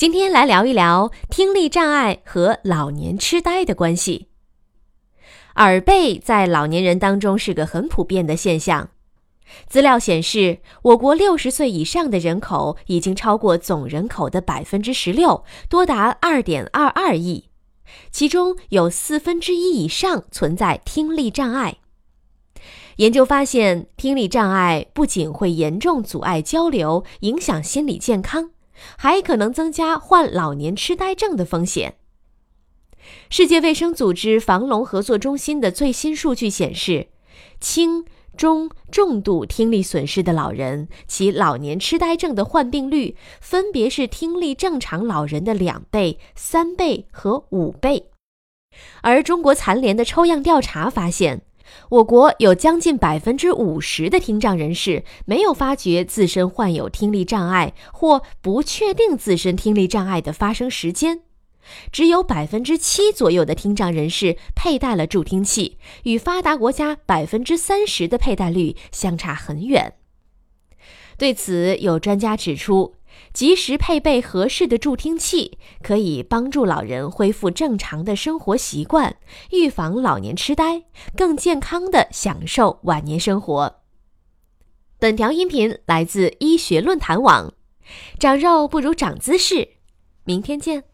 今天来聊一聊听力障碍和老年痴呆的关系。耳背在老年人当中是个很普遍的现象。资料显示，我国六十岁以上的人口已经超过总人口的百分之十六，多达二点二二亿，其中有四分之一以上存在听力障碍。研究发现，听力障碍不仅会严重阻碍交流，影响心理健康。还可能增加患老年痴呆症的风险。世界卫生组织防聋合作中心的最新数据显示，轻、中、重度听力损失的老人，其老年痴呆症的患病率分别是听力正常老人的两倍、三倍和五倍。而中国残联的抽样调查发现。我国有将近百分之五十的听障人士没有发觉自身患有听力障碍，或不确定自身听力障碍的发生时间。只有百分之七左右的听障人士佩戴了助听器，与发达国家百分之三十的佩戴率相差很远。对此，有专家指出。及时配备合适的助听器，可以帮助老人恢复正常的生活习惯，预防老年痴呆，更健康的享受晚年生活。本条音频来自医学论坛网，长肉不如长姿势，明天见。